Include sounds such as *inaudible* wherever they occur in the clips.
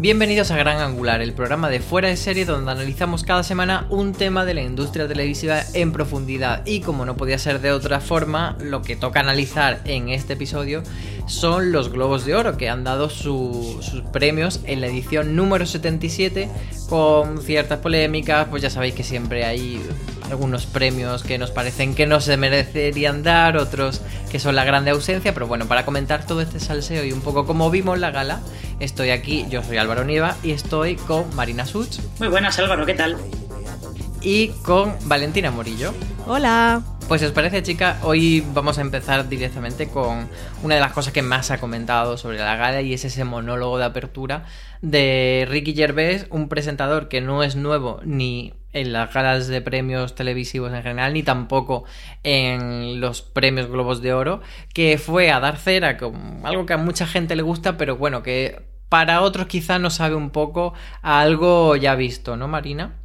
Bienvenidos a Gran Angular, el programa de fuera de serie donde analizamos cada semana un tema de la industria televisiva en profundidad. Y como no podía ser de otra forma, lo que toca analizar en este episodio son los Globos de Oro, que han dado sus premios en la edición número 77, con ciertas polémicas, pues ya sabéis que siempre hay algunos premios que nos parecen que no se merecerían dar, otros que son la grande ausencia, pero bueno, para comentar todo este salseo y un poco cómo vimos la gala, estoy aquí, yo soy Álvaro Nieva y estoy con Marina Such. Muy buenas Álvaro, ¿qué tal? Y con Valentina Morillo. Hola. Pues si os parece, chica, hoy vamos a empezar directamente con una de las cosas que más ha comentado sobre la gala y es ese monólogo de apertura de Ricky Gervais, un presentador que no es nuevo ni en las galas de premios televisivos en general, ni tampoco en los premios Globos de Oro, que fue a dar cera con algo que a mucha gente le gusta, pero bueno, que para otros quizá no sabe un poco a algo ya visto, ¿no, Marina?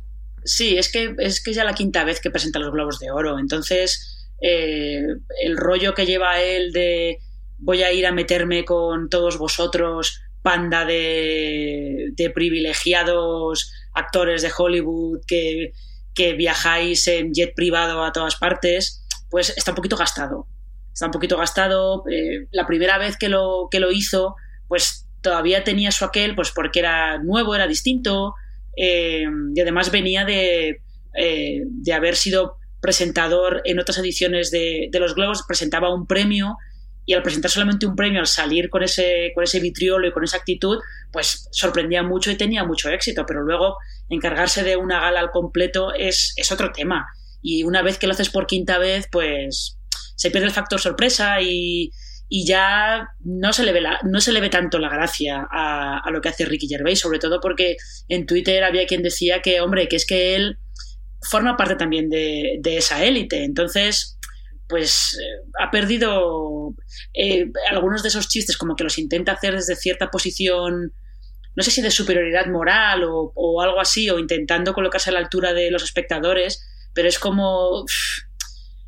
Sí, es que es que ya la quinta vez que presenta los Globos de Oro. Entonces, eh, el rollo que lleva él de voy a ir a meterme con todos vosotros, panda de, de privilegiados actores de Hollywood que, que viajáis en jet privado a todas partes, pues está un poquito gastado. Está un poquito gastado. Eh, la primera vez que lo, que lo hizo, pues todavía tenía su aquel, pues porque era nuevo, era distinto, eh, y además venía de, eh, de, haber sido presentador en otras ediciones de, de, los Globos, presentaba un premio y al presentar solamente un premio, al salir con ese, con ese vitriolo y con esa actitud, pues sorprendía mucho y tenía mucho éxito, pero luego encargarse de una gala al completo es, es otro tema. Y una vez que lo haces por quinta vez, pues se pierde el factor sorpresa y, y ya no se le ve, la, no se le ve tanto la gracia a, lo que hace Ricky Gervais, sobre todo porque en Twitter había quien decía que, hombre, que es que él forma parte también de, esa élite. Entonces, pues eh, ha perdido eh, algunos de esos chistes, como que los intenta hacer desde cierta posición, no sé si de superioridad moral o, algo así, o intentando colocarse a la altura de los espectadores, pero es como...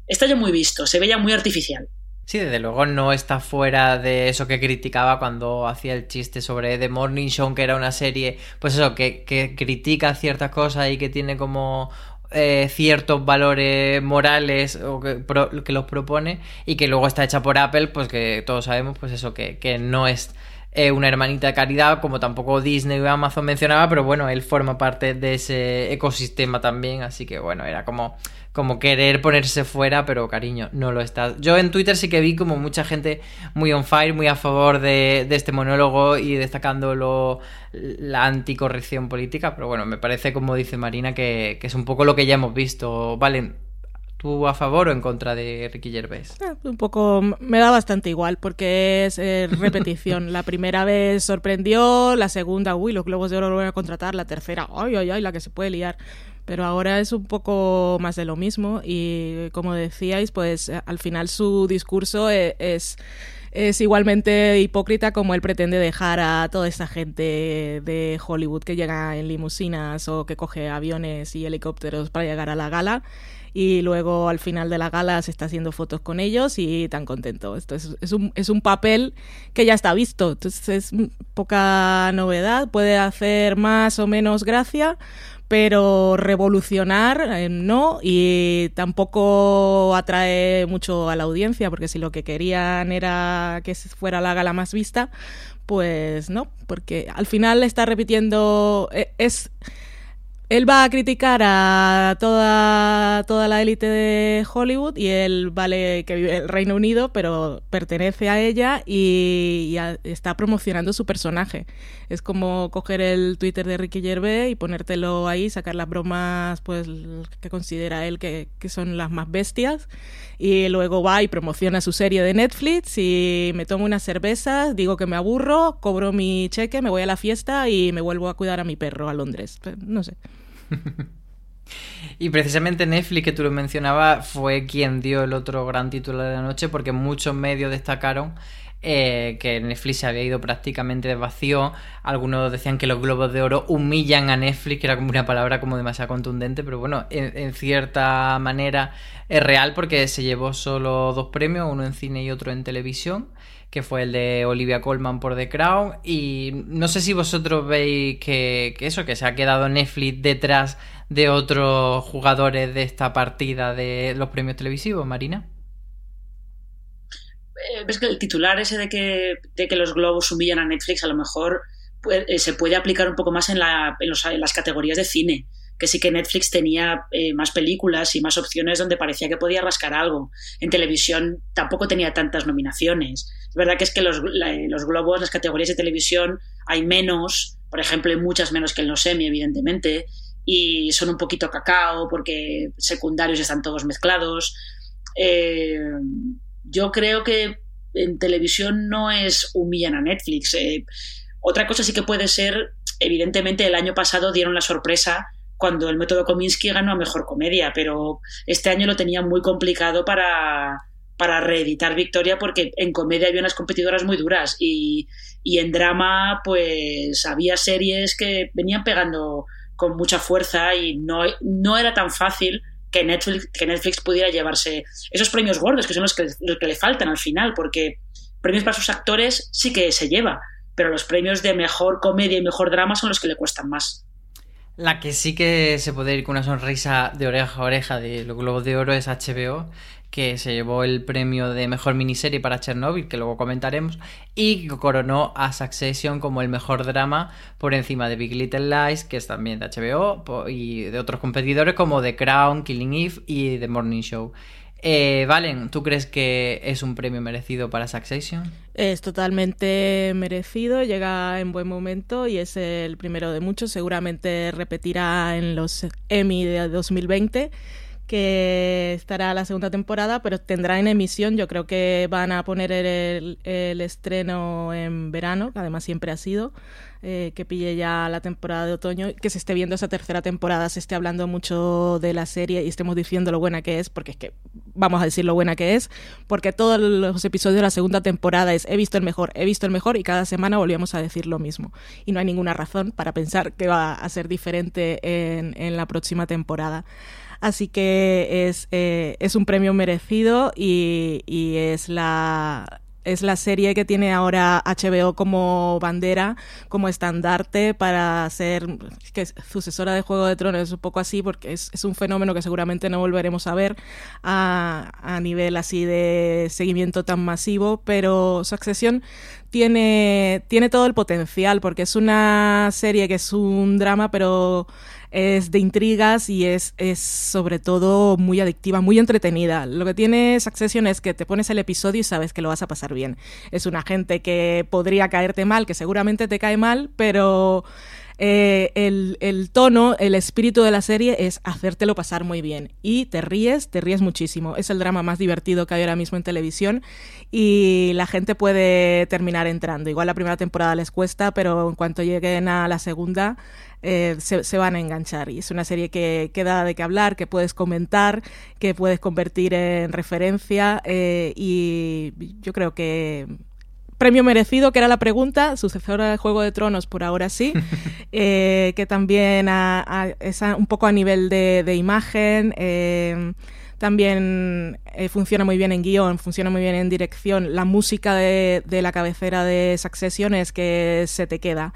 Está ya muy visto, se ve ya muy artificial. Sí, desde luego no está fuera de eso que criticaba cuando hacía el chiste sobre The Morning Show, que era una serie, pues eso, que, que critica ciertas cosas y que tiene como eh, ciertos valores morales o que, que, los propone y que luego está hecha por Apple, pues que todos sabemos, pues eso, que, que no es eh, una hermanita de caridad, como tampoco Disney o Amazon mencionaba, pero bueno, él forma parte de ese ecosistema también, así que bueno, era como como querer ponerse fuera, pero cariño, no lo está. Yo en Twitter sí que vi como mucha gente muy on fire, muy a favor de, de este monólogo y destacando lo, la anticorrección política, pero bueno, me parece, como dice Marina, que, que es un poco lo que ya hemos visto. Vale, ¿Tú a favor o en contra de Ricky Gervais? Eh, un poco, me da bastante igual porque es eh, repetición. la primera vez sorprendió, la segunda, uy, los globos de oro lo voy a contratar, la tercera, ay, ay, ay, la que se puede liar pero ahora es un poco más de lo mismo y como decíais, pues al final su discurso es, es es igualmente hipócrita como él pretende dejar a toda esta gente de Hollywood que llega en limusinas o que coge aviones y helicópteros para llegar a la gala y luego al final de la gala se está haciendo fotos con ellos y tan contento. Esto es, un, es un papel que ya está visto, entonces es poca novedad, puede hacer más o menos gracia, pero revolucionar eh, no y tampoco atrae mucho a la audiencia porque si lo que querían era que fuera la gala más vista pues no porque al final está repitiendo eh, es él va a criticar a toda, toda la élite de Hollywood y él vale que vive en el Reino Unido, pero pertenece a ella y, está promocionando su personaje. Es como coger el Twitter de Ricky Gervais y ponértelo ahí, sacar las bromas pues que considera él que, que son las más bestias y luego va y promociona su serie de Netflix y me tomo unas cervezas, digo que me aburro, cobro mi cheque, me voy a la fiesta y me vuelvo a cuidar a mi perro a Londres. Pues, no sé. *laughs* Y precisamente Netflix, que tú lo mencionabas, fue quien dio el otro gran título de la noche porque muchos medios destacaron eh, que Netflix se había ido prácticamente de vacío. Algunos decían que los globos de oro humillan a Netflix, que era como una palabra como demasiado contundente, pero bueno, en, cierta manera es real porque se llevó solo dos premios, uno en cine y otro en televisión que fue el de Olivia Colman por The Crown. Y no sé si vosotros veis que, eso, que se ha quedado Netflix detrás de otros jugadores de esta partida de los premios televisivos, Marina. Eh, ves que el titular ese de que, de que los globos humillan a Netflix a lo mejor eh, se puede aplicar un poco más en, la, en, las categorías de cine que sí que Netflix tenía eh, más películas y más opciones donde parecía que podía rascar algo. En televisión tampoco tenía tantas nominaciones. Es verdad que es que los, los globos, las categorías de televisión, hay menos, por ejemplo, hay muchas menos que en los semi, evidentemente, y son un poquito cacao porque secundarios están todos mezclados. Eh, yo creo que en televisión no es humillan a Netflix. Eh, otra cosa sí que puede ser, evidentemente el año pasado dieron la sorpresa cuando el método Kominsky ganó a Mejor Comedia, pero este año lo tenía muy complicado para, para reeditar Victoria porque en comedia había unas competidoras muy duras y, y en drama pues había series que venían pegando con mucha fuerza y no, no era tan fácil que Netflix, que Netflix pudiera llevarse esos premios gordos, que son los que, los que le faltan al final, porque premios para sus actores sí que se lleva, pero los premios de mejor comedia y mejor drama son los que le cuestan más. La que sí que se puede ir con una sonrisa de oreja a oreja de los Globos de Oro es HBO, que se llevó el premio de mejor miniserie para Chernobyl, que luego comentaremos, y coronó a Succession como el mejor drama por encima de Big Little Lies, que es también de HBO, y de otros competidores como The Crown, Killing Eve y The Morning Show. Eh, Valen, ¿tú crees que es un premio merecido para Succession? Es totalmente merecido, llega en buen momento y es el primero de muchos. Seguramente repetirá en los Emmy de 2020 que estará la segunda temporada, pero tendrá en emisión. Yo creo que van a poner el, estreno en verano, que además siempre ha sido, eh, que pille ya la temporada de otoño, que se esté viendo esa tercera temporada, se esté hablando mucho de la serie y estemos diciendo lo buena que es, porque es que vamos a decir lo buena que es, porque todos los episodios de la segunda temporada es he visto el mejor, he visto el mejor y cada semana volvíamos a decir lo mismo. Y no hay ninguna razón para pensar que va a ser diferente en, en la próxima temporada. Así que es, eh, es un premio merecido y, y es la es la serie que tiene ahora HBO como bandera, como estandarte para ser sucesora de Juego de Tronos. Es un poco así porque es, es un fenómeno que seguramente no volveremos a ver a, a, nivel así de seguimiento tan masivo, pero Succession tiene, tiene todo el potencial porque es una serie que es un drama, pero es de intrigas y es, es sobre todo muy adictiva, muy entretenida. Lo que tiene Succession es que te pones el episodio y sabes que lo vas a pasar bien. Es una gente que podría caerte mal, que seguramente te cae mal, pero eh, el, tono, el espíritu de la serie es hacértelo pasar muy bien. Y te ríes, te ríes muchísimo. Es el drama más divertido que hay ahora mismo en televisión y la gente puede terminar entrando. Igual la primera temporada les cuesta, pero en cuanto lleguen a la segunda, eh, se, van a enganchar. Y es una serie que, queda de qué hablar, que puedes comentar, que puedes convertir en referencia. Eh, y yo creo que premio merecido, que era la pregunta, sucesora de Juego de Tronos por ahora sí, *laughs* eh, que también es un poco a nivel de, imagen, también funciona muy bien en guion, funciona muy bien en dirección, la música de, de la cabecera de Succession es que se te queda.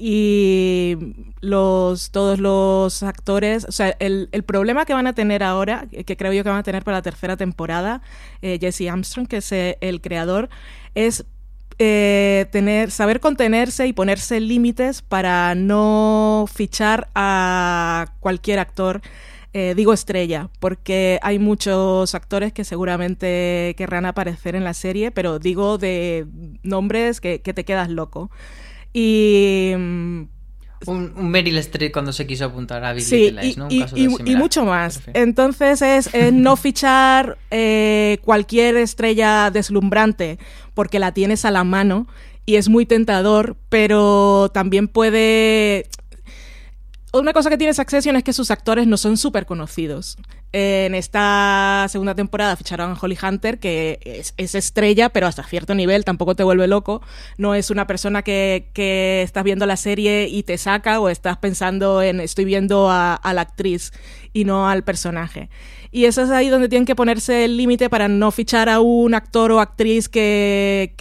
Y los todos los actores, o sea, el, el, problema que van a tener ahora, que creo yo que van a tener para la tercera temporada, eh, Jesse Armstrong, que es eh, el creador, es eh, tener, saber contenerse y ponerse límites para no fichar a cualquier actor. digo estrella, porque hay muchos actores que seguramente querrán aparecer en la serie, pero digo de nombres que, que te quedas loco. Y mm, un, un, Meryl Streep cuando se quiso apuntar a Big sí, Little Lies, ¿no? y, y, mucho más. Entonces es, *laughs* no fichar eh, cualquier estrella deslumbrante porque la tienes a la mano y es muy tentador, pero también puede una cosa que tiene Succession es que sus actores no son súper conocidos. En esta segunda temporada ficharon a Holly Hunter, que es, estrella, pero hasta cierto nivel tampoco te vuelve loco. No es una persona que, estás viendo la serie y te saca o estás pensando en estoy viendo a, la actriz y no al personaje. Y eso es ahí donde tienen que ponerse el límite para no fichar a un actor o actriz que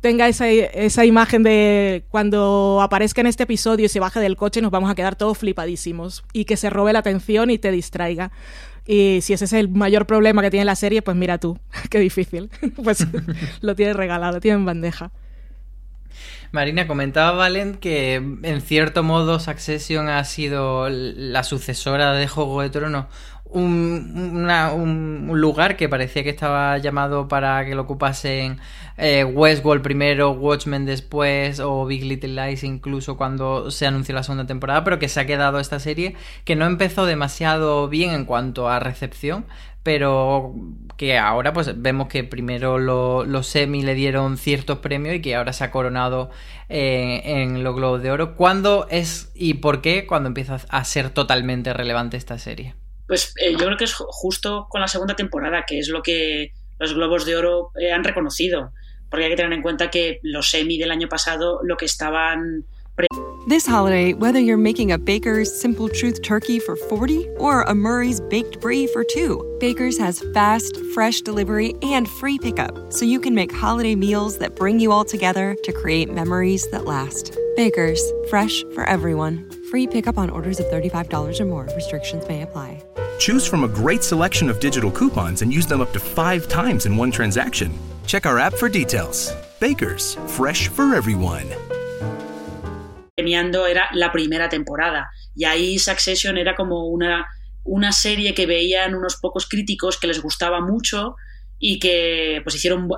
tenga esa, esa imagen de cuando aparezca en este episodio y se baje del coche nos vamos a quedar todos flipadísimos y que se robe la atención y te distraiga. Y si ese es el mayor problema que tiene la serie, pues mira tú, *laughs* qué difícil. *laughs* pues *laughs* lo tiene regalado, tiene en bandeja. Marina, comentaba Valen que en cierto modo Succession ha sido la sucesora de Juego de Tronos un, lugar que parecía que estaba llamado para que lo ocupasen eh, Westworld primero, Watchmen después o Big Little Lies incluso cuando se anunció la segunda temporada, pero que se ha quedado esta serie que no empezó demasiado bien en cuanto a recepción, pero que ahora pues vemos que primero los semi le dieron ciertos premios y que ahora se ha coronado eh, en los Globos de Oro. ¿Cuándo es y por qué cuando empieza a ser totalmente relevante esta serie? Pues eh, yo creo que es justo con la segunda temporada, que es lo que los Globos de Oro eh, han reconocido. Porque hay que tener en cuenta que los semi del año pasado lo que estaban This holiday, whether you're making a Baker's Simple Truth turkey for 40 or a Murray's Baked Brie for 2, Baker's has fast, fresh delivery and free pickup, so you can make holiday meals that bring you all together to create memories that last. Baker's, fresh for everyone. Free pickup on orders of $35 or more. Restrictions may apply. Choose from a great selection of digital coupons and use them up to five times in one transaction. Check our app for details. Baker's, fresh for everyone. Premiando era la primera temporada y ahí Succession era como una, una serie que veían unos pocos críticos que les gustaba mucho y que pues hicieron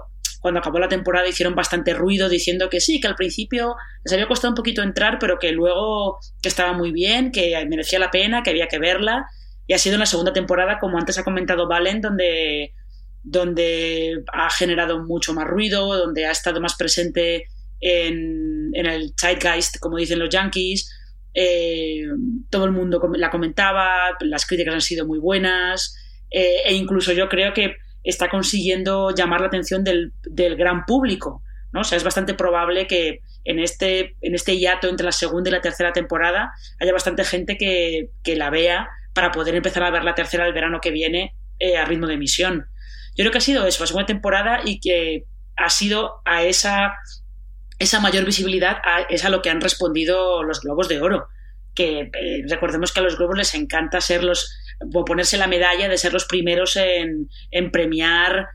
cuando acabó la temporada hicieron bastante ruido diciendo que sí, que al principio les había costado un poquito entrar, pero que luego que estaba muy bien, que merecía la pena, que había que verla y ha sido en la segunda temporada, como antes ha comentado Valen, donde, donde ha generado mucho más ruido, donde ha estado más presente en, en el zeitgeist, como dicen los yankees. Eh, todo el mundo la comentaba, las críticas han sido muy buenas eh, e incluso yo creo que está consiguiendo llamar la atención del, del, gran público. ¿no? O sea, es bastante probable que en este, en este hiato entre la segunda y la tercera temporada haya bastante gente que, que la vea para poder empezar a ver la tercera del verano que viene eh, a ritmo de emisión. Yo creo que ha sido eso, la segunda temporada y que ha sido a esa, esa mayor visibilidad, es a lo que han respondido los Globos de Oro. Que eh, recordemos que a los Globos les encanta ser los, ponerse la medalla de ser los primeros en, en premiar,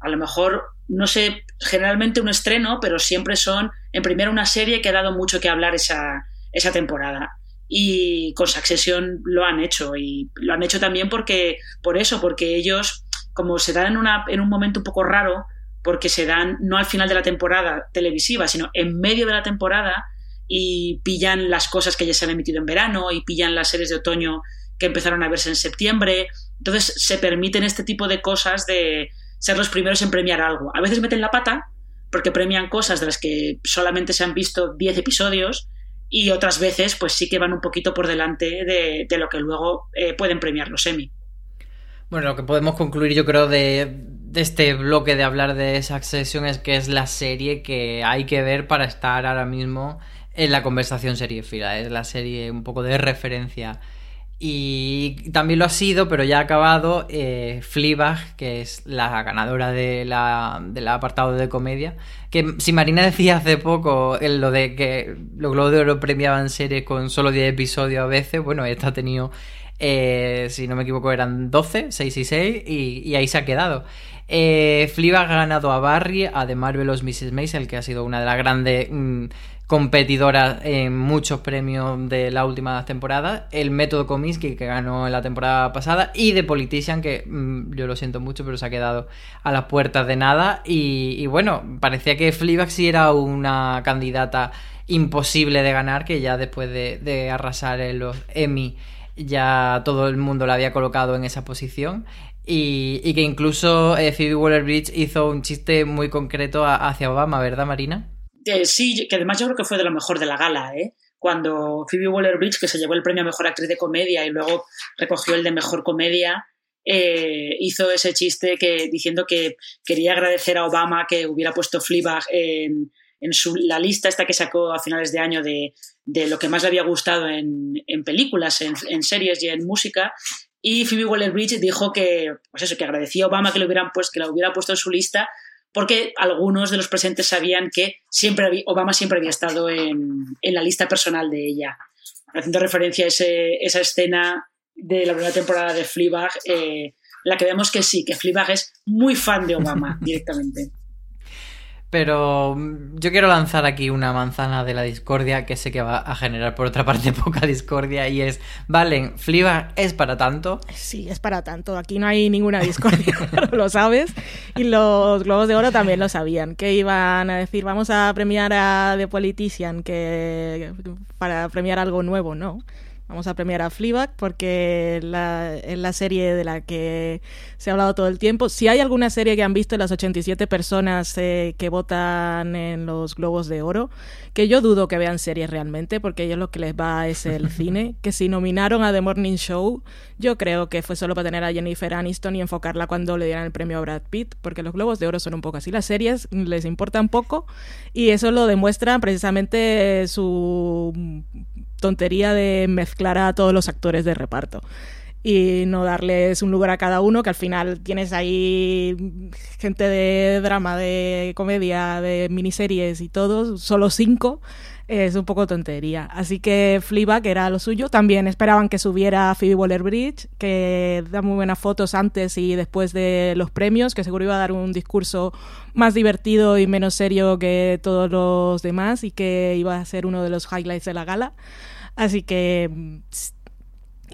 a lo mejor, no sé, generalmente un estreno, pero siempre son en primera una serie que ha dado mucho que hablar esa, esa temporada y con Succession lo han hecho y lo han hecho también porque por eso porque ellos como se dan en, una, en un momento un poco raro porque se dan no al final de la temporada televisiva sino en medio de la temporada y pillan las cosas que ya se han emitido en verano y pillan las series de otoño que empezaron a verse en septiembre. Entonces se permiten este tipo de cosas de ser los primeros en premiar algo. A veces meten la pata porque premian cosas de las que solamente se han visto 10 episodios y otras veces pues sí que van un poquito por delante de, lo que luego eh, pueden premiar los Emmy. Bueno, lo que podemos concluir yo creo de, este bloque de hablar de Succession es que es la serie que hay que ver para estar ahora mismo en la conversación serie fila. Es la serie un poco de referencia. Y también lo ha sido, pero ya ha acabado, eh, Fleabag, que es la ganadora de la, del apartado de comedia. Que si Marina decía hace poco en lo de que los Globos de Oro premiaban series con solo 10 episodios a veces, bueno, esta ha tenido, eh, si no me equivoco, eran 12, 6 y 6, y, ahí se ha quedado. Eh, ha ganado a Barry, a The Marvelous Mrs. Maisel, que ha sido una de las grandes mm, competidora en muchos premios de la última temporada, el método Comiskey que ganó en la temporada pasada. Y The Politician que mm, yo lo siento mucho pero se ha quedado a las puertas de nada. Y, bueno, parecía que Fleabag sí era una candidata imposible de ganar que ya después de, arrasar en los Emmy ya todo el mundo la había colocado en esa posición. Y, que incluso eh, Phoebe Waller-Bridge hizo un chiste muy concreto hacia Obama, ¿verdad Marina? Sí, que además yo creo que fue de lo mejor de la gala, ¿eh? Cuando Phoebe Waller-Bridge, que se llevó el premio a Mejor Actriz de Comedia y luego recogió el de Mejor Comedia, eh, hizo ese chiste que, diciendo que quería agradecer a Obama que hubiera puesto Fleabag en, su, la lista esta que sacó a finales de año de, de lo que más le había gustado en, en películas, en, series y en música. Y Phoebe Waller-Bridge dijo que, pues eso, que agradecía a Obama que, lo hubieran puesto, que la hubiera puesto en su lista porque algunos de los presentes sabían que siempre Obama siempre había estado en, la lista personal de ella. Haciendo referencia a esa escena de la primera temporada de Fleabag, eh, la que vemos que sí, que Fleabag es muy fan de Obama *laughs* directamente. Pero mm, yo quiero lanzar aquí una manzana de la discordia que sé que va a generar por otra parte *laughs* poca discordia y es, Valen, Fleabag es para tanto. Sí, es para tanto. Aquí no hay ninguna discordia, *laughs* lo sabes. Y los Globos de Oro también lo sabían, que iban a decir, vamos a premiar a The Politician que para premiar algo nuevo, ¿no? Vamos a premiar a Fleabag porque es la serie de la que se ha hablado todo el tiempo. Si hay alguna serie que han visto las 87 personas eh, que votan en los Globos de Oro, que yo dudo que vean series realmente, porque ellos lo que les va es el *laughs* cine, que si nominaron a The Morning Show, yo creo que fue solo para tener a Jennifer Aniston y enfocarla cuando le dieran el premio a Brad Pitt, porque los Globos de Oro son un poco así. Las series les importan poco y eso lo demuestra precisamente su tontería de mezclar a todos los actores de reparto y no darles un lugar a cada uno, que al final tienes ahí gente de drama, de comedia, de miniseries y todo, solo cinco, es un poco tontería. Así que Fleabag era lo suyo. También esperaban que subiera Phoebe Waller-Bridge, que da muy buenas fotos antes y después de los premios, que seguro iba a dar un discurso más divertido y menos serio que todos los demás y que iba a ser uno de los highlights de la gala. Así que mm,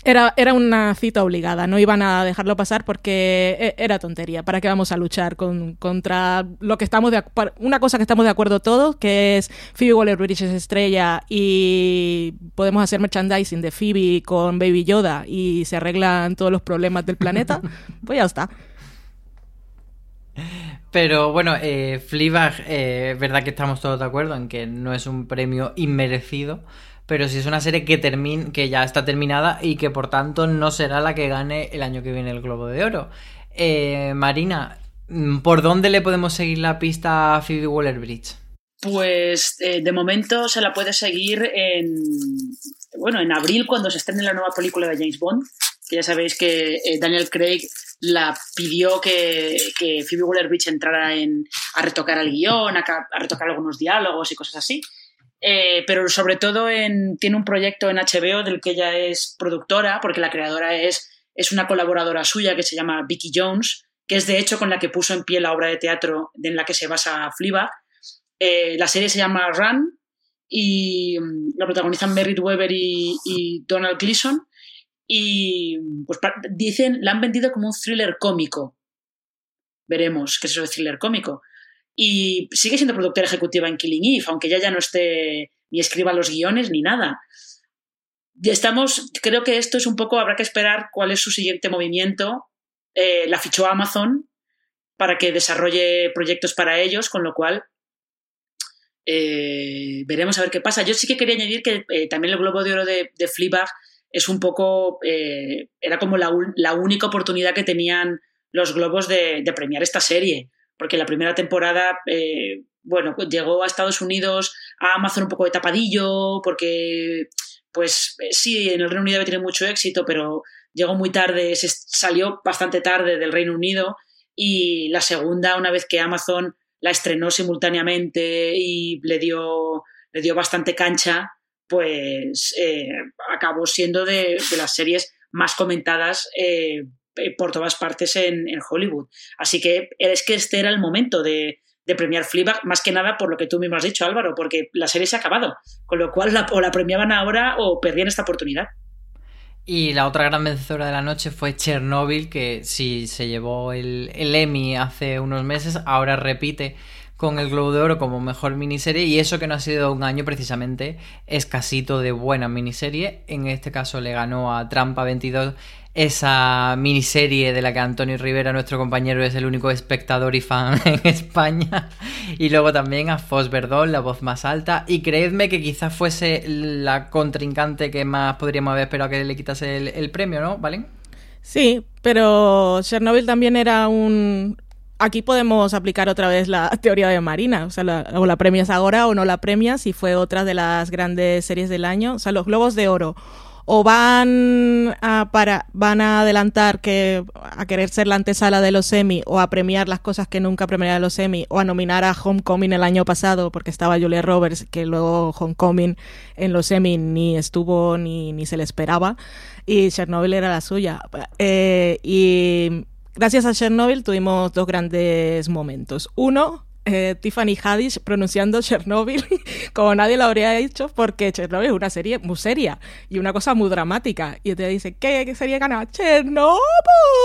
era, era una cita obligada, no iban a dejarlo pasar porque e, era tontería. ¿Para qué vamos a luchar con, contra lo que estamos de una cosa que estamos de acuerdo todos, que es Phoebe Waller-Bridge es estrella y podemos hacer merchandising de Phoebe con Baby Yoda y se arreglan todos los problemas del planeta? *laughs* pues ya está. Pero bueno, eh, Fleabag, eh, es verdad que estamos todos de acuerdo en que no es un premio inmerecido, pero sí es una serie que, que ya está terminada y que por tanto no será la que gane el año que viene el Globo de Oro. Eh, Marina, ¿por dónde le podemos seguir la pista a Phoebe Waller-Bridge? Pues eh, de momento se la puede seguir en, bueno, en abril cuando se estrene la nueva película de James Bond, que ya sabéis que eh, Daniel Craig la pidió que, Phoebe Waller-Bridge entrara en, a retocar el guion, a, retocar algunos diálogos y cosas así. Eh, pero sobre todo tiene un proyecto en HBO del que ella es productora, porque la creadora es, es una colaboradora suya que se llama Vicky Jones, que es de hecho con la que puso en pie la obra de teatro en la que se basa Fleabag. Eh, la serie se llama Run y mm, la protagonizan Merritt Weber y, Donald Gleason. Y pues dicen, la han vendido como un thriller cómico. Veremos qué es eso de thriller cómico y sigue siendo productora ejecutiva en Killing Eve, aunque ella ya no esté ni escriba los guiones, ni nada. Estamos, creo que esto es un poco, habrá que esperar cuál es su siguiente movimiento. Eh, la fichó Amazon para que desarrolle proyectos para ellos, con lo cual eh, veremos a ver qué pasa. Yo sí que quería añadir que eh, también el Globo de Oro de, de es un poco, era como la, la, única oportunidad que tenían los globos de, premiar esta serie, porque la primera temporada, bueno, pues llegó a Estados Unidos, a Amazon un poco de tapadillo, porque pues eh, sí, en el Reino Unido tiene mucho éxito, pero llegó muy tarde, se salió bastante tarde del Reino Unido y la segunda, una vez que Amazon la estrenó simultáneamente y le dio, le dio bastante cancha, pues eh, acabó siendo de, las series más comentadas eh, por todas partes en, Hollywood. Así que es que este era el momento de, premiar Fleabag, más que nada por lo que tú mismo has dicho, Álvaro, porque la serie se ha acabado, con lo cual o la premiaban ahora o perdían esta oportunidad. Y la otra gran vencedora de la noche fue Chernobyl, que sí se llevó el, el Emmy hace unos meses, ahora repite con el Globo de Oro como mejor miniserie y eso que no ha sido un año precisamente escasito de buena miniserie. En este caso le ganó a Trampa 22 esa miniserie de la que Antonio Rivera, nuestro compañero, es el único espectador y fan *laughs* en España. Y luego también a Fos Verdón, la voz más alta. Y creedme que quizás fuese la contrincante que más podríamos haber esperado que le quitase el, premio, ¿no? ¿Valen? Sí, pero Chernobyl también era un, aquí podemos aplicar otra vez la teoría de Marina, o sea, o la premias ahora o no la premias, y fue otra de las grandes series del año, o sea, los Globos de Oro o van a, para, van a adelantar que a querer ser la antesala de los Emmy o a premiar las cosas que nunca premiaron los Emmy o a nominar a Homecoming el año pasado porque estaba Julia Roberts que luego Homecoming en los Emmy ni estuvo ni, ni se le esperaba y Chernobyl era la suya. Eh, y gracias a Chernobyl tuvimos dos grandes momentos. Uno eh, Tiffany Haddish pronunciando Chernobyl *laughs* como nadie lo habría hecho porque Chernobyl es una serie muy seria y una cosa muy dramática. Y te dice, ¿qué, serie gana? ¡Chernobyl!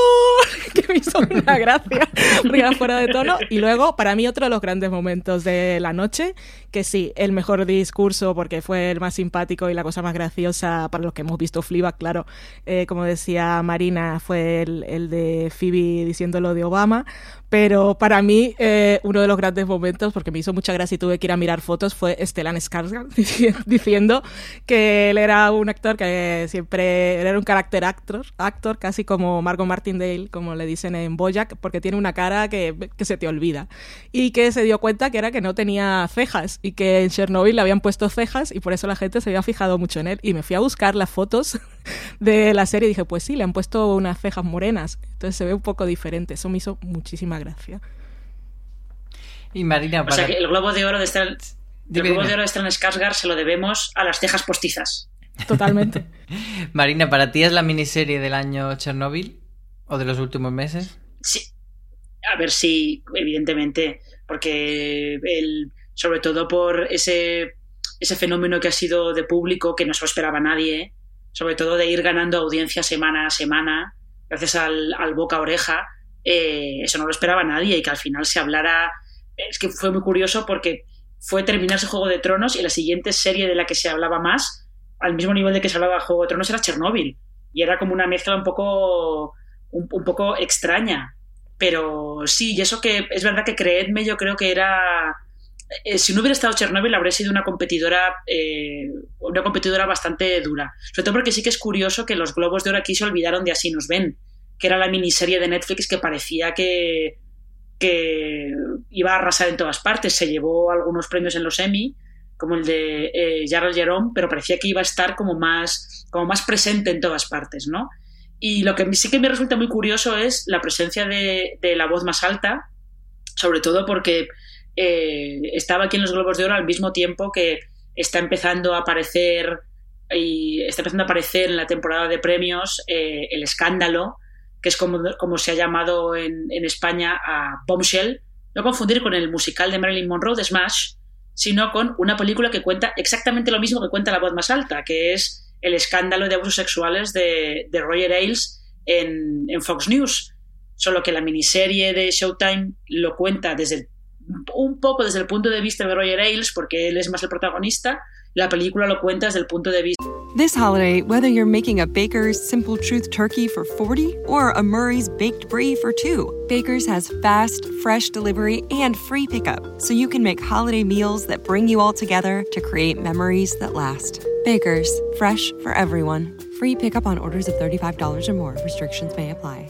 *laughs* que me hizo una gracia, porque fuera de tono. Y luego, para mí, otro de los grandes momentos de la noche, que sí, el mejor discurso porque fue el más simpático y la cosa más graciosa para los que hemos visto Fleabag, claro, eh, como decía Marina, fue el, el de Phoebe diciendo lo de Obama, pero para mí, eh, uno de los grandes momentos, porque me hizo mucha gracia y tuve que ir a mirar fotos, fue Stellan Skarsgård *laughs* diciendo que él era un actor que siempre era un carácter actor, actor casi como Margot Martindale, como le dicen en Bojack, porque tiene una cara que, que se te olvida. Y que se dio cuenta que era que no tenía cejas y que en Chernobyl le habían puesto cejas y por eso la gente se había fijado mucho en él. Y me fui a buscar las fotos de la serie y dije, pues sí, le han puesto unas cejas morenas. Entonces se ve un poco diferente. Eso me hizo muchísima gracia. Y Marina, para... O sea que el globo de oro de Stellan, el globo de oro de Skarsgård se lo debemos a las cejas postizas. Totalmente. *laughs* Marina, ¿para ti es la miniserie del año Chernobyl? ¿O de los últimos meses? Sí. A ver si, evidentemente, porque el, sobre todo por ese, ese fenómeno que ha sido de público que no se lo esperaba nadie, sobre todo de ir ganando audiencia semana a semana, gracias al, al boca a oreja, eh, eso no lo esperaba nadie y que al final se hablara. Es que fue muy curioso porque fue terminarse Juego de Tronos y la siguiente serie de la que se hablaba más, al mismo nivel de que se hablaba Juego de Tronos, era Chernóbil. Y era como una mezcla un poco, un, poco extraña. Pero sí, y eso que es verdad que creedme, yo creo que era. Eh, si no hubiera estado Chernobyl, habría sido una competidora, eh, una competidora bastante dura. Sobre todo porque sí que es curioso que los globos de oro aquí se olvidaron de Así nos ven que era la miniserie de Netflix que parecía que, que iba a arrasar en todas partes. Se llevó algunos premios en los Emmy, como el de eh, Jerome, pero parecía que iba a estar como más, como más presente en todas partes, ¿no? Y lo que sí que me resulta muy curioso es la presencia de, la voz más alta, sobre todo porque eh, estaba aquí en los Globos de Oro al mismo tiempo que está empezando a aparecer y está empezando a aparecer en la temporada de premios eh, el escándalo que es como, como se ha llamado en, en, España a Bombshell, no confundir con el musical de Marilyn Monroe de Smash, sino con una película que cuenta exactamente lo mismo que cuenta La voz más alta, que es el escándalo de abusos sexuales de, de Roger Ailes en, en, Fox News. Solo que la miniserie de Showtime lo cuenta desde un poco desde el punto de vista de Roger Ailes, porque él es más el protagonista, la película lo cuenta desde el punto de vista This holiday, whether you're making a Baker's Simple Truth turkey for 40 or a Murray's Baked Brie for 2, Baker's has fast, fresh delivery and free pickup, so you can make holiday meals that bring you all together to create memories that last. Baker's, fresh for everyone. Free pickup on orders of $35 or more. Restrictions may apply.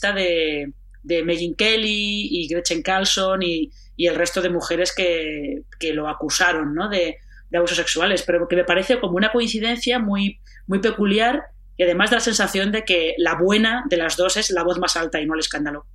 de, de Megyn Kelly y Gretchen Carlson y, y el resto de mujeres que, que lo acusaron ¿no? de, de, abusos sexuales, pero que me parece como una coincidencia muy, muy peculiar y además da la sensación de que la buena de las dos es la voz más alta y no el escándalo.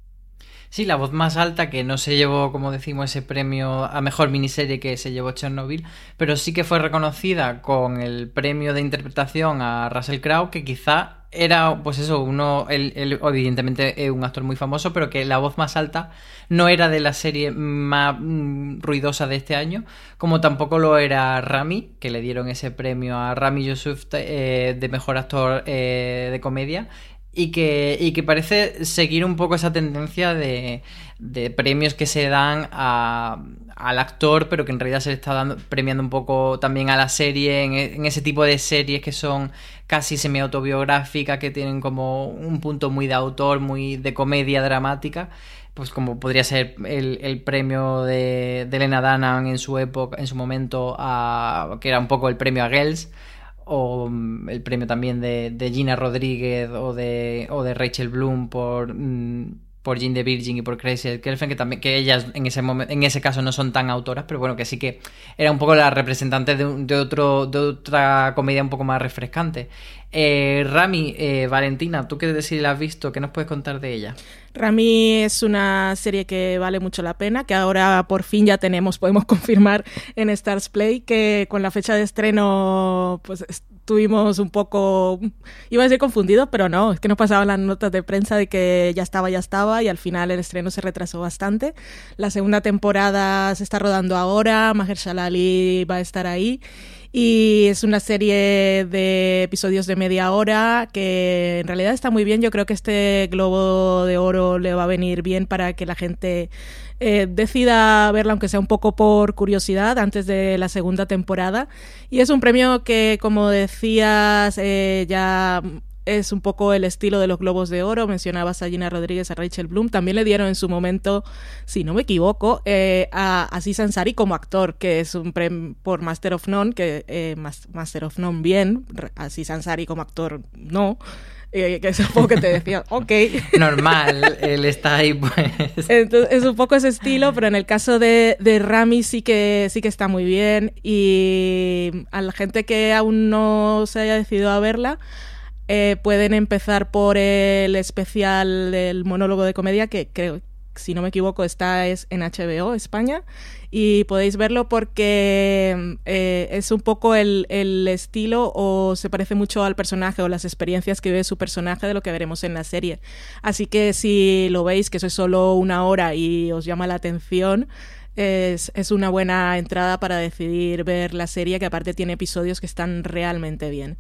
Sí, la voz más alta que no se llevó, como decimos, ese premio a mejor miniserie que se llevó Chernobyl, pero sí que fue reconocida con el premio de interpretación a Russell Crowe, que quizá era, pues eso, uno, evidentemente es un actor muy famoso, pero que la voz más alta no era de la serie más mm, ruidosa de este año, como tampoco lo era Rami, que le dieron ese premio a Rami Yusuf eh, de mejor actor eh, de comedia, y que, y que parece seguir un poco esa tendencia de, de premios que se dan a, al actor, pero que en realidad se le está dando, premiando un poco también a la serie, en, ese tipo de series que son casi semi-autobiográficas, que tienen como un punto muy de autor, muy de comedia dramática pues como podría ser el, el premio de, de, Elena Dunham en su época, en su momento, a, que era un poco el premio a Girls, o mm, el premio también de, de Gina Rodríguez o de, o de Rachel Bloom por, mm, por Jean de Virgin y por Crazy Girlfriend, que también que ellas en ese momento, en ese caso no son tan autoras, pero bueno, que sí que era un poco la representante de, otro, de otra comedia un poco más refrescante. Eh, Rami, eh, Valentina, tú qué decir la has visto, ¿qué nos puedes contar de ella? Rami es una serie que vale mucho la pena, que ahora por fin ya tenemos, podemos *laughs* confirmar en Stars Play, que con la fecha de estreno pues estuvimos un poco, iba a decir confundidos, pero no, es que nos pasaban las notas de prensa de que ya estaba, ya estaba, y al final el estreno se retrasó bastante. La segunda temporada se está rodando ahora, Mahershala Ali va a estar ahí. Y es una serie de episodios de media hora que en realidad está muy bien. Yo creo que este Globo de Oro le va a venir bien para que la gente eh, decida verla, aunque sea un poco por curiosidad, antes de la segunda temporada. Y es un premio que, como decías, eh, ya es un poco el estilo de los Globos de Oro. Mencionabas a Gina Rodríguez, a Rachel Bloom. También le dieron en su momento, si no me equivoco, eh, a Aziz Ansari como actor, que es un premio por Master of None, que Master of None bien, Aziz Ansari como actor no. Eh, que es un poco que te decía, *laughs* ok. Normal, él está ahí, pues. Entonces, es un poco ese estilo, pero en el caso de, de Rami sí que, sí que está muy bien. Y a la gente que aún no se haya decidido a verla, eh, pueden empezar por el especial del monólogo de comedia que creo si no me equivoco está es en HBO España y podéis verlo porque eh, es un poco el, el, estilo o se parece mucho al personaje o las experiencias que vive su personaje de lo que veremos en la serie. Así que si lo veis que eso es solo una hora y os llama la atención es, es una buena entrada para decidir ver la serie que aparte tiene episodios que están realmente bien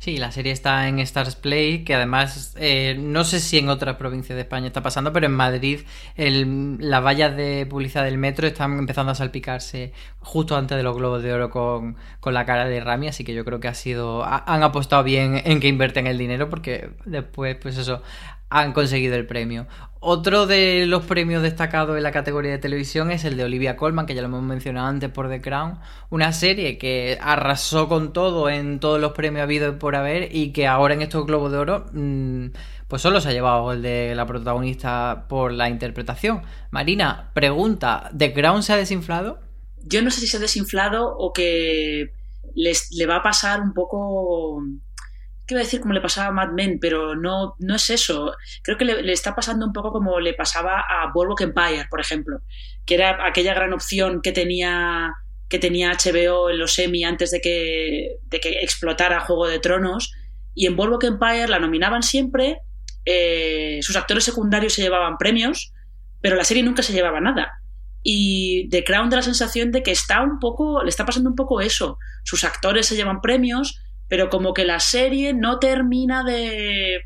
Sí, la serie está en Stars Play, que además eh, no sé si en otras provincias de España está pasando, pero en Madrid el, las vallas de publicidad del metro están empezando a salpicarse justo antes de los globos de oro con, con la cara de Rami, así que yo creo que ha sido han apostado bien en que invierten el dinero porque después pues eso han conseguido el premio. Otro de los premios destacados en la categoría de televisión es el de Olivia Colman, que ya lo hemos mencionado antes por The Crown, una serie que arrasó con todo en todos los premios habidos por haber y que ahora en estos Globos de Oro mm, pues solo se ha llevado el de la protagonista por la interpretación. Marina, pregunta, ¿The Crown se ha desinflado? Yo no sé si se ha desinflado o que le va a pasar un poco ¿qué iba a decir? Como le pasaba a Mad Men, pero no, no es eso. Creo que le, está pasando un poco como le pasaba a Boardwalk Empire, por ejemplo, que era aquella gran opción que tenía que tenía HBO en los semi antes de que, de que explotara Juego de Tronos. Y en Boardwalk Empire la nominaban siempre, eh, sus actores secundarios se llevaban premios, pero la serie nunca se llevaba nada. Y The Crown da la sensación de que está un poco, le está pasando un poco eso. Sus actores se llevan premios, pero como que la serie no termina de.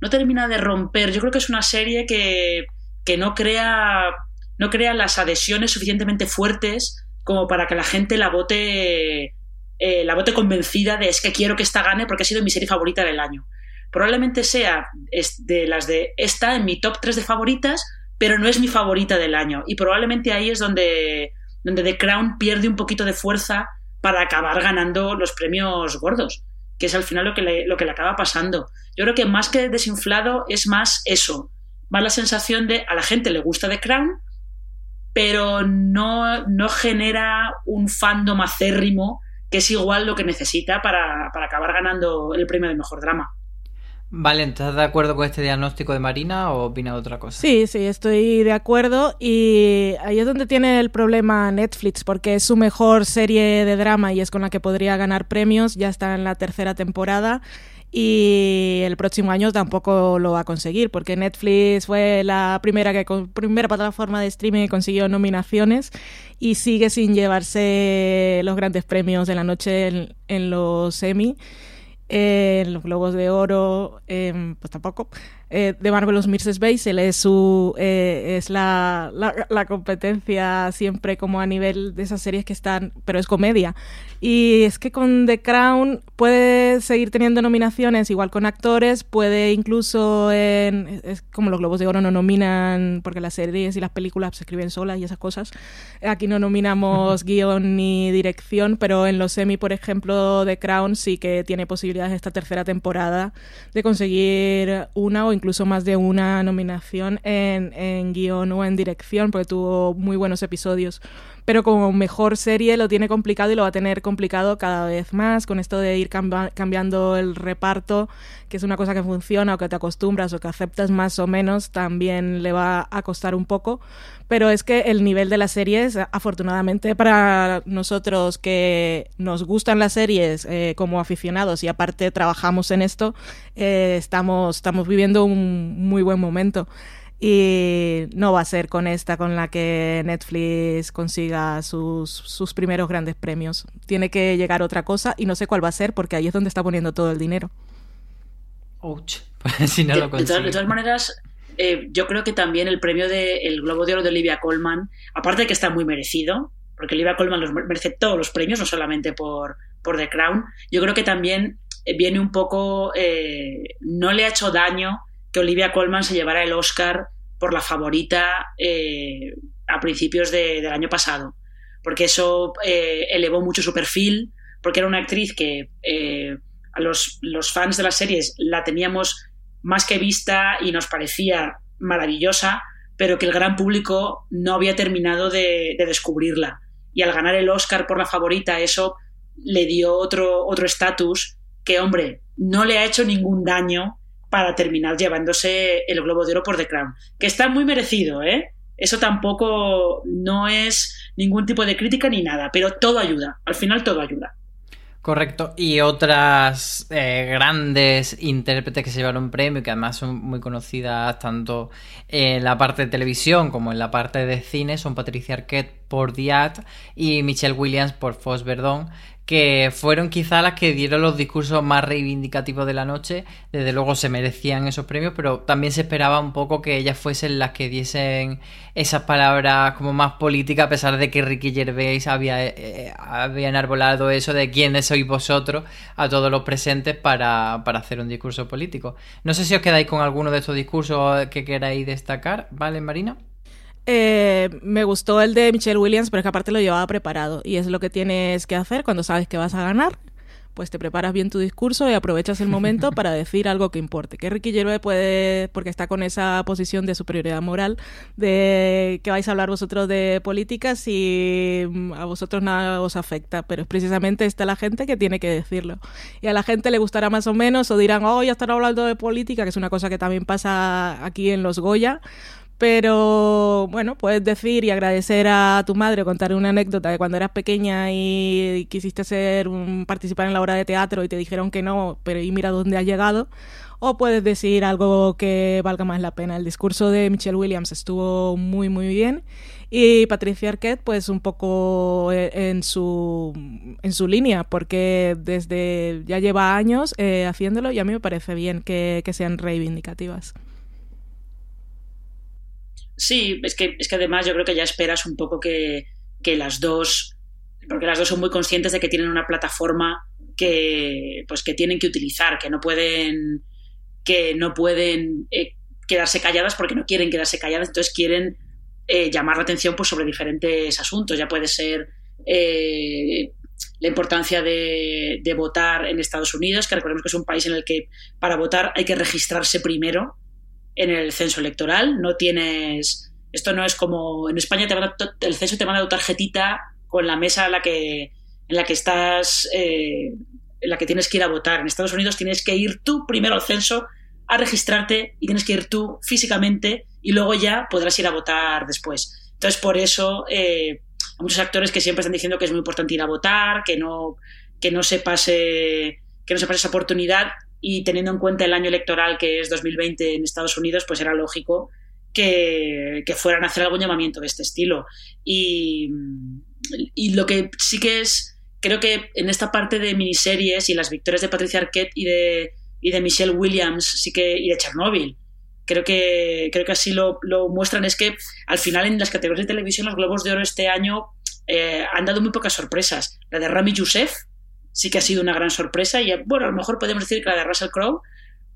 no termina de romper. Yo creo que es una serie que, que no crea. no crea las adhesiones suficientemente fuertes como para que la gente la vote. Eh, la vote convencida de es que quiero que esta gane porque ha sido mi serie favorita del año. Probablemente sea de las de esta en mi top 3 de favoritas, pero no es mi favorita del año. Y probablemente ahí es donde, donde The Crown pierde un poquito de fuerza para acabar ganando los premios gordos, que es al final lo que le, lo que le acaba pasando. Yo creo que más que desinflado es más eso, más la sensación de a la gente le gusta The Crown, pero no, no genera un fandom acérrimo que es igual lo que necesita para, para acabar ganando el premio de mejor drama. Vale, ¿estás de acuerdo con este diagnóstico de Marina o opina de otra cosa? Sí, sí, estoy de acuerdo y ahí es donde tiene el problema Netflix porque es su mejor serie de drama y es con la que podría ganar premios, ya está en la tercera temporada y el próximo año tampoco lo va a conseguir porque Netflix fue la primera que primera plataforma de streaming que consiguió nominaciones y sigue sin llevarse los grandes premios de la noche en, en los Emmy en los Globos de Oro, pues tampoco. Eh, de Marvelous Mrs. Basil es, su, eh, es la, la, competencia siempre como a nivel de esas series que están, pero es comedia. Y es que con The Crown puede seguir teniendo nominaciones, igual con actores, puede incluso en, es como los Globos de Oro no nominan, porque las series y las películas se escriben solas y esas cosas. Aquí no nominamos guion ni dirección, pero en los semi, por ejemplo, The Crown sí que tiene posibilidades esta tercera temporada de conseguir una o incluso más de una nominación en, en guion o en dirección, porque tuvo muy buenos episodios pero como mejor serie lo tiene complicado y lo va a tener complicado cada vez más con esto de ir cambiando el reparto, que es una cosa que funciona o que te acostumbras o que aceptas más o menos, también le va a costar un poco, pero es que el nivel de las series, afortunadamente para nosotros que nos gustan las series eh, como aficionados y aparte trabajamos en esto, eh, estamos, estamos viviendo un muy buen momento y no va a ser con esta con la que Netflix consiga sus, sus primeros grandes premios. Tiene que llegar otra cosa y no sé cuál va a ser porque ahí es donde está poniendo todo el dinero. Ouch. *laughs* Pues si no lo de, de, todas, maneras, eh, yo creo que también el premio del Globo de Oro de Olivia Colman, aparte de que está muy merecido, porque Olivia Colman los merece todos los premios, no solamente por, por The Crown, yo creo que también viene un poco, eh, no le ha hecho daño que Olivia Colman se llevara el Oscar por la favorita eh, a principios del año pasado, porque eso eh, elevó mucho su perfil, porque era una actriz que eh, a los, fans de las series la teníamos más que vista y nos parecía maravillosa, pero que el gran público no había terminado de, de descubrirla. Y al ganar el Oscar por la favorita, eso le dio otro estatus que, hombre, no le ha hecho ningún daño para terminar llevándose el Globo de Oro por The Crown. Que está muy merecido, ¿eh? Eso tampoco no es ningún tipo de crítica ni nada, pero todo ayuda. Al final todo ayuda. Correcto. Y otras eh, grandes intérpretes que se llevaron premio, que además son muy conocidas tanto en la parte de televisión como en la parte de cine, son Patricia Arquette por Diat y Michelle Williams por Foss Verdon, que fueron quizá las que dieron los discursos más reivindicativos de la noche. Desde luego se merecían esos premios, pero también se esperaba un poco que ellas fuesen las que diesen esas palabras como más políticas, a pesar de que Ricky Gervais había, eh, eh, había enarbolado eso de quiénes sois vosotros a todos los presentes para, para hacer un discurso político. No sé si os quedáis con alguno de estos discursos que queráis destacar, ¿vale, Marina? Eh, me gustó el de Michelle Williams, pero es que aparte lo llevaba preparado y es lo que tienes que hacer cuando sabes que vas a ganar. pues te preparas bien tu discurso y aprovechas el momento para decir algo que importe. Que Ricky Gervais puede, porque está con esa posición de superioridad moral, de que vais a hablar vosotros de políticas y mm, a vosotros nada os afecta, pero es precisamente esta la gente que tiene que decirlo. Y a la gente le gustará más o menos o dirán, oh, ya están hablando de política, que es una cosa que también pasa aquí en los Goya, pero bueno, puedes decir y agradecer a tu madre, contar una anécdota de cuando eras pequeña y quisiste ser participar en la obra de teatro y te dijeron que no, pero y mira dónde has llegado. O puedes decir algo que valga más la pena. El discurso de Michelle Williams estuvo muy, muy bien. Y Patricia Arquette, pues un poco eh, en su, en su línea, porque desde ya lleva años eh, haciéndolo y a mí me parece bien que sean reivindicativas. Sí, es que, es que además yo creo que ya esperas un poco que, las dos, porque las dos son muy conscientes de que tienen una plataforma que, pues, que tienen que utilizar, que no pueden, que no pueden eh, quedarse calladas porque no quieren quedarse calladas, entonces quieren eh, llamar la atención pues, sobre diferentes asuntos. Ya puede ser eh, la importancia de, votar en Estados Unidos, que recordemos que es un país en el que para votar hay que registrarse primero en el censo electoral. No tienes. Esto no es como. En España te el censo te manda tu tarjetita con la mesa en la que, en la que estás. Eh, en la que tienes que ir a votar. En Estados Unidos tienes que ir tú primero al censo a registrarte y tienes que ir tú físicamente y luego ya podrás ir a votar después. Entonces, por eso eh, hay muchos actores que siempre están diciendo que es muy importante ir a votar, que no, que no se pase que no se pase esa oportunidad y teniendo en cuenta el año electoral que es 2020 en Estados Unidos, pues era lógico que, fueran a hacer algún llamamiento de este estilo. Y, y, lo que sí que es, creo que en esta parte de miniseries y las victorias de Patricia Arquette y de, y de Michelle Williams sí que, y de Chernobyl, creo que, creo que así lo, lo, muestran, es que al final en las categorías de televisión los Globos de Oro este año eh, han dado muy pocas sorpresas. La de Rami Youssef, sí que ha sido una gran sorpresa y bueno, a lo mejor podemos decir que la de Russell Crowe,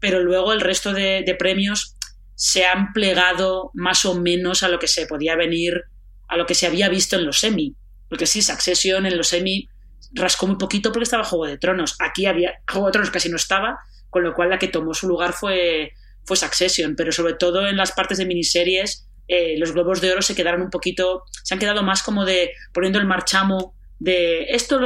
pero luego el resto de, premios se han plegado más o menos a lo que se podía venir, a lo que se había visto en los semi. Porque sí, Succession en los semi rascó muy poquito porque estaba Juego de Tronos. Aquí había Juego de Tronos casi no estaba, con lo cual la que tomó su lugar fue, fue Succession. Pero sobre todo en las partes de miniseries, eh, los Globos de Oro se quedaron un poquito, se han quedado más como de poniendo el marchamo de esto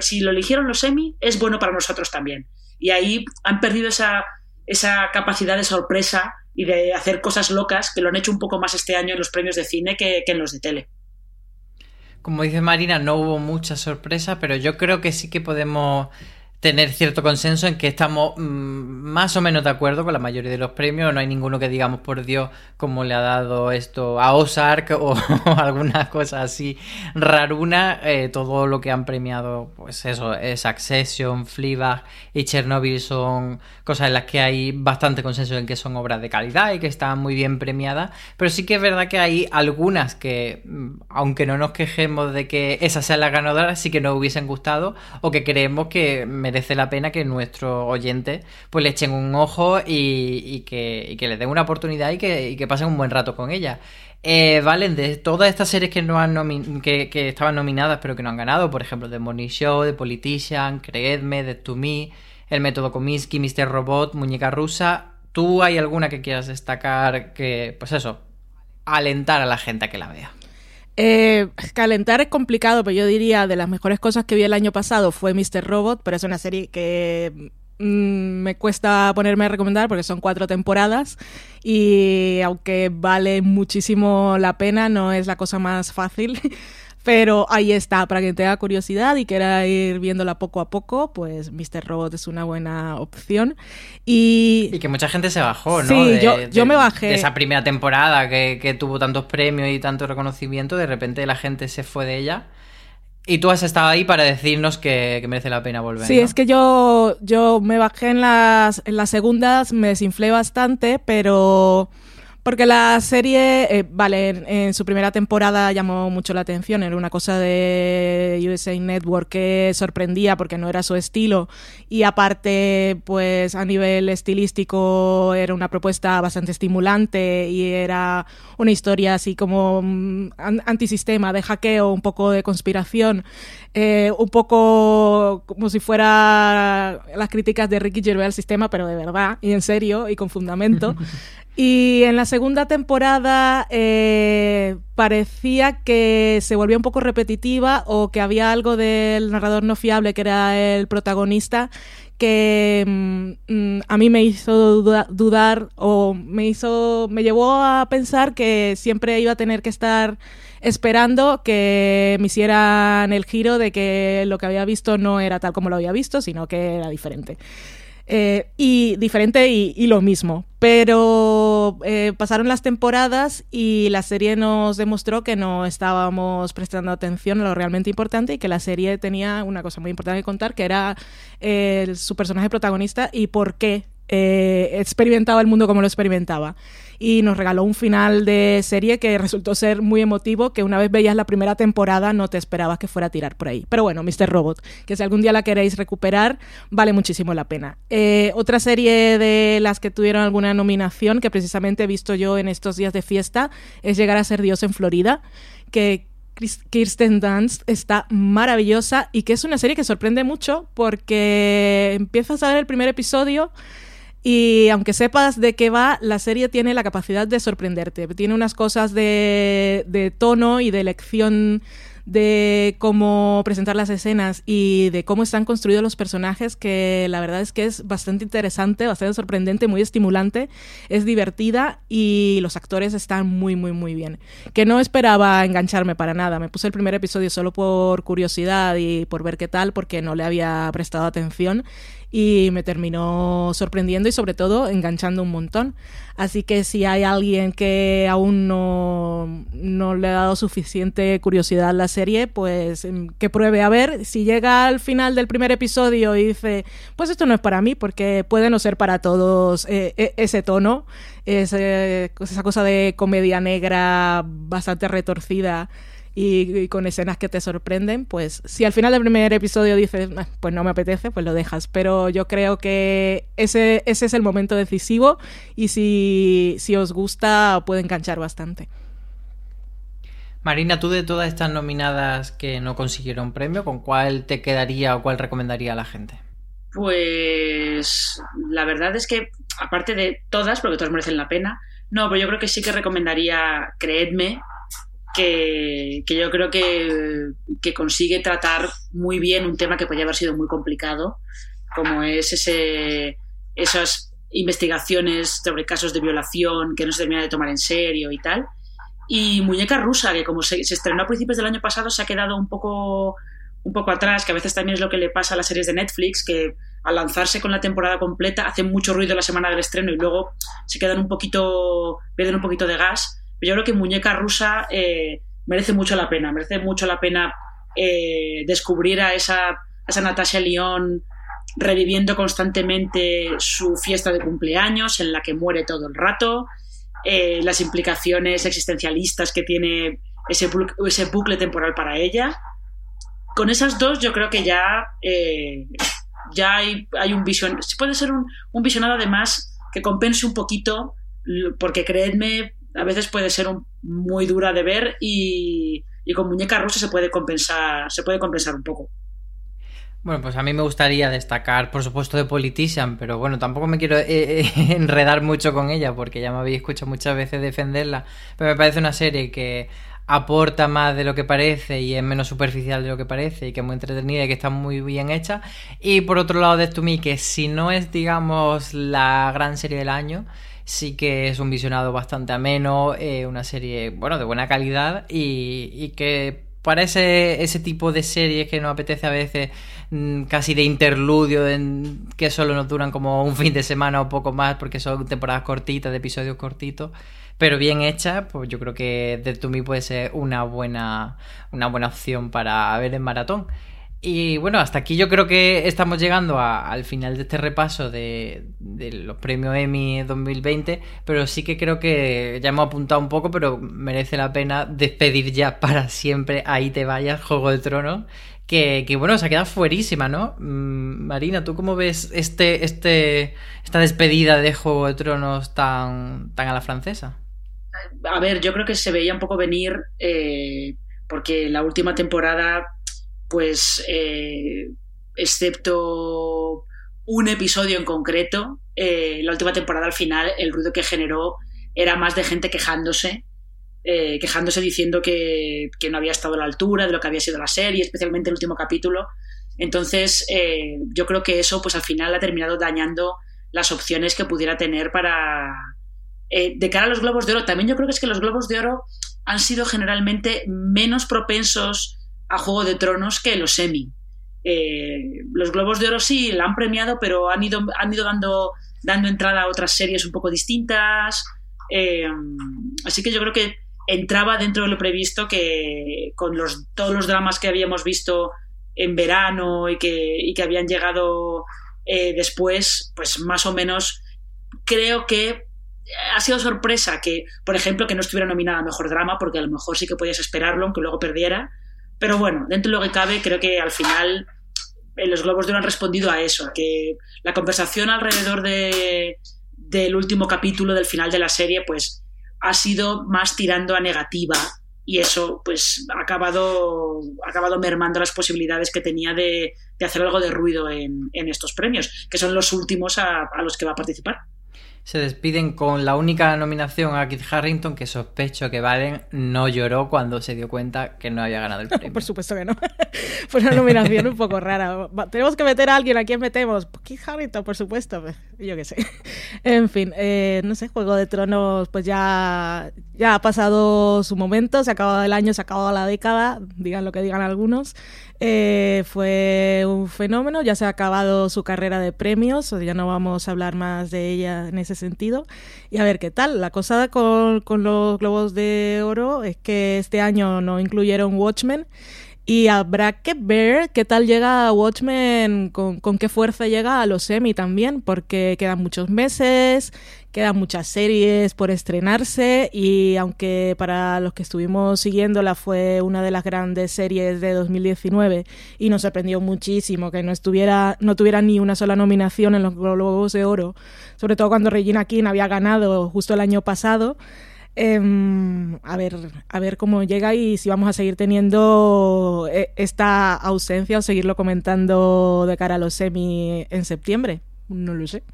si lo eligieron los semi es bueno para nosotros también. Y ahí han perdido esa, esa capacidad de sorpresa y de hacer cosas locas que lo han hecho un poco más este año en los premios de cine que, que en los de tele. Como dice Marina, no hubo mucha sorpresa, pero yo creo que sí que podemos tener cierto consenso en que estamos mm, más o menos de acuerdo con la mayoría de los premios. No hay ninguno que digamos, por Dios, como le ha dado esto a Ozark o *laughs* alguna cosa así raruna. Eh, todo lo que han premiado, pues eso, es Accession, Fleabag y Chernobyl son cosas en las que hay bastante consenso en que son obras de calidad y que están muy bien premiadas. Pero sí que es verdad que hay algunas que, mm, aunque no nos quejemos de que esas sean las ganadoras, sí que nos hubiesen gustado o que creemos que merece la pena que nuestros oyentes pues le echen un ojo y, que, les den una oportunidad y que, pasen un buen rato con ella. Eh, Valen, de todas estas series que, no han que, estaban nominadas pero que no han ganado, por ejemplo, The Morning Show, The Politician, Creedme, The To Me, El Método Comiskey, Mr. Robot, Muñeca Rusa, ¿tú hay alguna que quieras destacar que, pues eso, alentar a la gente a que la vea? Eh, calentar es complicado, pero yo diría de las mejores cosas que vi el año pasado fue Mr. Robot, pero es una serie que mm, me cuesta ponerme a recomendar porque son cuatro temporadas y aunque vale muchísimo la pena, no es la cosa más fácil. *laughs* Pero ahí está, para quien tenga curiosidad y quiera ir viéndola poco a poco, pues Mr. Robot es una buena opción. Y, y que mucha gente se bajó, ¿no? Sí, yo, me bajé. De esa primera temporada que, que tuvo tantos premios y tanto reconocimiento, de repente la gente se fue de ella. Y tú has estado ahí para decirnos que, merece la pena volver. Sí, es que yo, yo me bajé en las, en las segundas, me desinflé bastante, pero Porque la serie, eh, vale, en, su primera temporada llamó mucho la atención, era una cosa de USA Network que sorprendía porque no era su estilo. Y aparte, pues a nivel estilístico era una propuesta bastante estimulante y era una historia así como mm, antisistema, de hackeo, un poco de conspiración, eh, un poco como si fuera las críticas de Ricky Gervais al sistema, pero de verdad y en serio y con fundamento. *laughs* Y en la segunda temporada eh, parecía que se volvía un poco repetitiva o que había algo del narrador no fiable que era el protagonista que mm, mm, a mí me hizo dudar o me hizo me llevó a pensar que siempre iba a tener que estar esperando que me hicieran el giro de que lo que había visto no era tal como lo había visto, sino que era diferente. Eh, y diferente y, lo mismo. Pero eh, pasaron las temporadas y la serie nos demostró que no estábamos prestando atención a lo realmente importante y que la serie tenía una cosa muy importante que contar, que era eh, su personaje protagonista y por qué experimentaba el mundo como lo experimentaba y nos regaló un final de serie que resultó ser muy emotivo, que una vez veías la primera temporada no te esperabas que fuera a tirar por ahí. Pero bueno, Mr. Robot, que si algún día la queréis recuperar, vale muchísimo la pena. Eh, otra serie de las que tuvieron alguna nominación, que precisamente he visto yo en estos días de fiesta, es Llegar a ser Dios en Florida, que Kirsten Dunst está maravillosa y que es una serie que sorprende mucho porque empiezas a ver el primer episodio y aunque sepas de qué va, la serie tiene la capacidad de sorprenderte. Tiene unas cosas de, tono y de elección de cómo presentar las escenas y de cómo están construidos los personajes, que la verdad es que es bastante interesante, bastante sorprendente, muy estimulante, es divertida y los actores están muy, muy, muy bien. Que no esperaba engancharme para nada, me puse el primer episodio solo por curiosidad y por ver qué tal, porque no le había prestado atención y me terminó sorprendiendo y sobre todo enganchando un montón. Así que si hay alguien que aún no, no le ha dado suficiente curiosidad a la serie, pues em, que pruebe a ver. Si llega al final del primer episodio y dice, pues esto no es para mí, porque puede no ser para todos eh, e, ese tono, esa cosa de comedia negra bastante retorcida y, con escenas que te sorprenden, pues si al final del primer episodio dices, pues no me apetece, pues lo dejas. Pero yo creo que ese, ese es el momento decisivo y si, si os gusta puede enganchar bastante. Marina, tú de todas estas nominadas que no consiguieron premio, ¿con cuál te quedaría o cuál recomendaría a la gente? Pues la verdad es que, aparte de todas, porque todas merecen la pena, no, pero yo creo que sí que recomendaría Creedme, que, yo creo que, consigue tratar muy bien un tema que podría haber sido muy complicado, como es ese, esas investigaciones sobre casos de violación que no se termina de tomar en serio y tal. Y Muñeca Rusa, que como se, estrenó a principios del año pasado, se ha quedado un poco, un poco atrás, que a veces también es lo que le pasa a las series de Netflix, que al lanzarse con la temporada completa hacen mucho ruido la semana del estreno y luego se quedan un poquito, pierden un poquito de gas yo creo que Muñeca Rusa eh, merece mucho la pena, merece mucho la pena eh, descubrir a esa, esa Natasha Lyon reviviendo constantemente su fiesta de cumpleaños en la que muere todo el rato, eh, las implicaciones existencialistas que tiene ese, ese bucle temporal para ella. Con esas dos yo creo que ya, ya hay, hay, un vision, puede ser un, un visionado además que compense un poquito, porque creedme, a veces puede ser muy dura de ver y, con muñeca rusa se puede compensar, se puede compensar un poco. Bueno, pues a mí me gustaría destacar, por supuesto, de Politician, pero bueno, tampoco me quiero eh, eh, *laughs* enredar mucho con ella, porque ya me habéis escuchado muchas veces defenderla, pero me parece una serie que aporta más de lo que parece y es menos superficial de lo que parece y que es muy entretenida y que está muy bien hecha. Y por otro lado, de To Me, que si no es, digamos, la gran serie del año, sí que es un visionado bastante ameno, eh, una serie, bueno, de buena calidad y, que para ese, ese, tipo de series que nos apetece a veces mm, casi de interludio, en, que solo nos duran como un fin de semana o poco más porque son temporadas cortitas, de episodios cortitos, pero bien hechas, pues yo creo que The To Me puede ser una buena, una buena opción para ver en maratón. Y bueno, hasta aquí yo creo que estamos llegando al final de este repaso de, los premios Emmy 2020, pero sí que creo que ya hemos apuntado un poco, pero merece la pena despedir ya para siempre Ahí te vayas, Juego de Tronos, que, bueno, se ha quedado fuerísima, ¿no? Mm, Marina, ¿tú cómo ves este, este, esta despedida de Juego de Tronos tan, tan a la francesa? A ver, yo creo que se veía un poco venir eh, porque la última temporada pues eh, excepto un episodio en concreto, eh, la última temporada al final el ruido que generó era más de gente quejándose, eh, quejándose diciendo que, no había estado a la altura de lo que había sido la serie, especialmente el último capítulo. Entonces, yo creo que eso, pues al final ha terminado dañando las opciones que pudiera tener para. de cara a los globos de oro. También yo creo que es que los globos de oro han sido generalmente menos propensos a Juego de Tronos que los Emmy. Eh, los Globos de Oro sí la han premiado, pero han ido, han ido dando, dando entrada a otras series un poco distintas. Eh, así que yo creo que entraba dentro de lo previsto que con los, todos los dramas que habíamos visto en verano y que, que habían llegado eh, después, pues más o menos creo que ha sido sorpresa que, por ejemplo, que no estuviera nominada a Mejor Drama, porque a lo mejor sí que podías esperarlo, aunque luego perdiera. Pero bueno, dentro de lo que cabe, creo que al final eh, los Globos de Oro han respondido a eso, a que la conversación alrededor de, del último capítulo, del final de la serie, pues ha sido más tirando a negativa y eso pues ha acabado, ha acabado mermando las posibilidades que tenía de, hacer algo de ruido en, estos premios, que son los últimos a los que va a participar se despiden con la única nominación a Kit Harrington que sospecho que Valen no lloró cuando se dio cuenta que no había ganado el *laughs* premio. Por supuesto que no. *laughs* Fue una nominación un poco rara. Tenemos que meter a alguien, ¿a quién metemos? Kit Harrington, por supuesto. Pues, yo qué sé. *laughs* En fin, eh, no sé, Juego de Tronos pues ya, ya ha pasado su momento, se ha acabado el año, se ha acabado la década, digan lo que digan algunos. Eh, fue un fenómeno, ya se ha acabado su carrera de premios, ya no vamos a hablar más de ella en ese sentido. Y a ver qué tal. La cosa con, con los Globos de Oro es que este año no incluyeron Watchmen. Y habrá que ver qué tal llega Watchmen, con, con, qué fuerza llega a los Emmy también, porque quedan muchos meses, quedan muchas series por estrenarse y aunque para los que estuvimos siguiéndola fue una de las grandes series de 2019 y nos sorprendió muchísimo que no estuviera no tuviera ni una sola nominación en los Globos de Oro, sobre todo cuando Regina King había ganado justo el año pasado. Em, a ver a ver cómo llega y si vamos a seguir teniendo eh, esta ausencia o seguirlo comentando de cara a los semi en septiembre. No lo sé.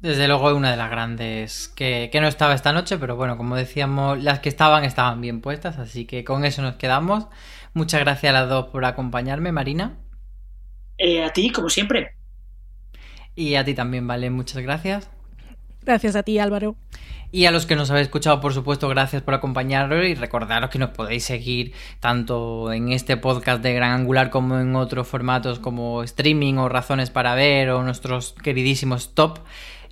Desde luego es una de las grandes que, no estaba esta noche, pero bueno, como decíamos, las que estaban estaban bien puestas, así que con eso nos quedamos. Muchas gracias a las dos por acompañarme, Marina. Eh, a ti, como siempre. Y a ti también, Vale, muchas gracias. Gracias a ti, Álvaro. Y a los que nos habéis escuchado, por supuesto, gracias por acompañarnos y recordaros que nos podéis seguir tanto en este podcast de Gran Angular como en otros formatos como streaming o razones para ver o nuestros queridísimos top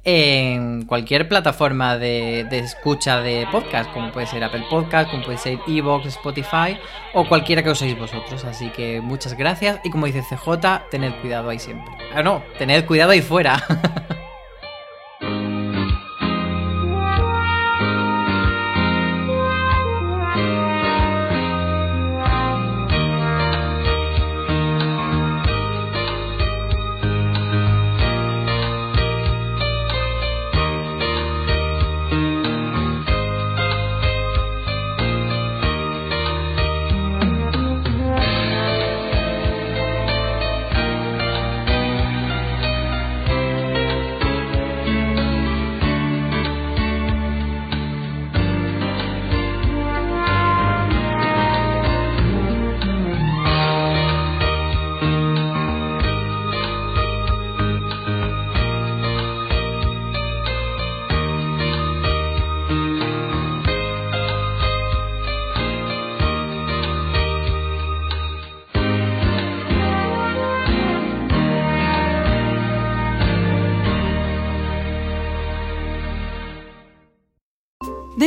en cualquier plataforma de, escucha de podcast, como puede ser Apple Podcast, como puede ser Evox, Spotify o cualquiera que uséis vosotros. Así que muchas gracias y como dice CJ, tened cuidado ahí siempre. Ah, no, tened cuidado ahí fuera. *laughs*